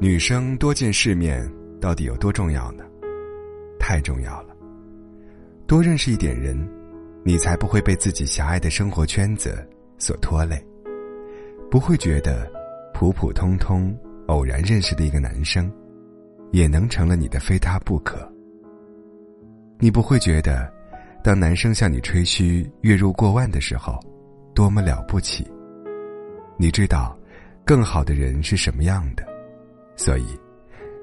女生多见世面到底有多重要呢？太重要了。多认识一点人，你才不会被自己狭隘的生活圈子所拖累，不会觉得普普通通偶然认识的一个男生，也能成了你的非他不可。你不会觉得，当男生向你吹嘘月入过万的时候，多么了不起。你知道，更好的人是什么样的，所以，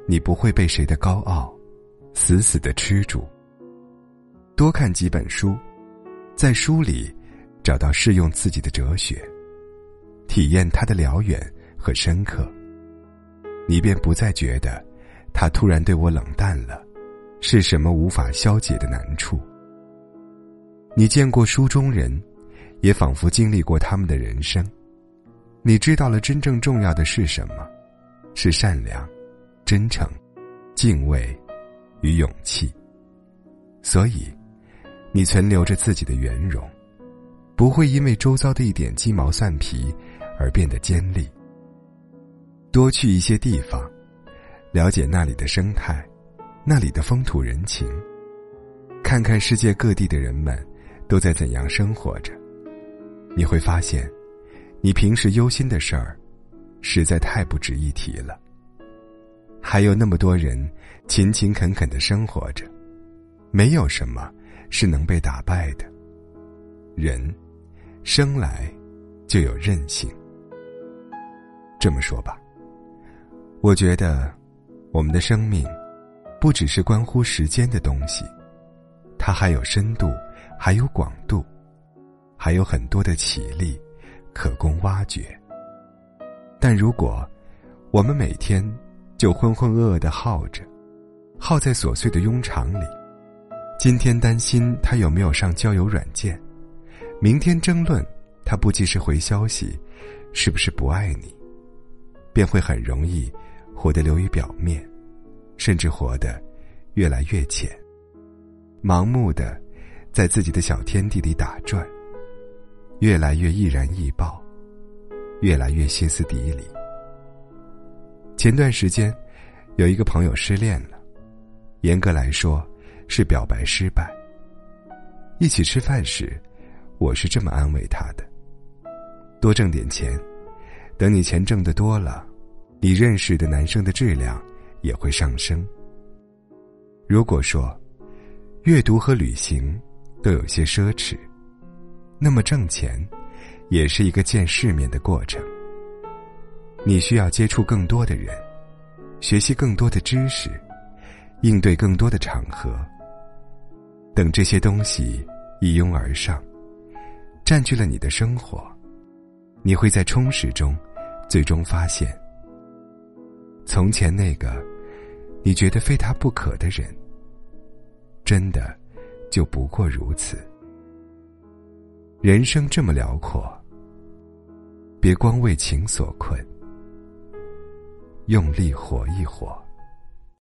你不会被谁的高傲死死的吃住。多看几本书，在书里找到适用自己的哲学，体验它的辽远和深刻，你便不再觉得他突然对我冷淡了。是什么无法消解的难处？你见过书中人，也仿佛经历过他们的人生。你知道了真正重要的是什么？是善良、真诚、敬畏与勇气。所以，你存留着自己的圆融，不会因为周遭的一点鸡毛蒜皮而变得尖利。多去一些地方，了解那里的生态。那里的风土人情，看看世界各地的人们都在怎样生活着，你会发现，你平时忧心的事儿，实在太不值一提了。还有那么多人勤勤恳恳的生活着，没有什么是能被打败的。人生来就有韧性。这么说吧，我觉得我们的生命。不只是关乎时间的东西，它还有深度，还有广度，还有很多的潜力可供挖掘。但如果我们每天就浑浑噩噩的耗着，耗在琐碎的庸常里，今天担心他有没有上交友软件，明天争论他不及时回消息，是不是不爱你，便会很容易活得流于表面。甚至活得越来越浅，盲目的在自己的小天地里打转，越来越易燃易爆，越来越歇斯底里。前段时间，有一个朋友失恋了，严格来说是表白失败。一起吃饭时，我是这么安慰他的：多挣点钱，等你钱挣得多了，你认识的男生的质量。也会上升。如果说，阅读和旅行都有些奢侈，那么挣钱，也是一个见世面的过程。你需要接触更多的人，学习更多的知识，应对更多的场合。等这些东西一拥而上，占据了你的生活，你会在充实中，最终发现，从前那个。你觉得非他不可的人，真的就不过如此。人生这么辽阔，别光为情所困，用力活一活。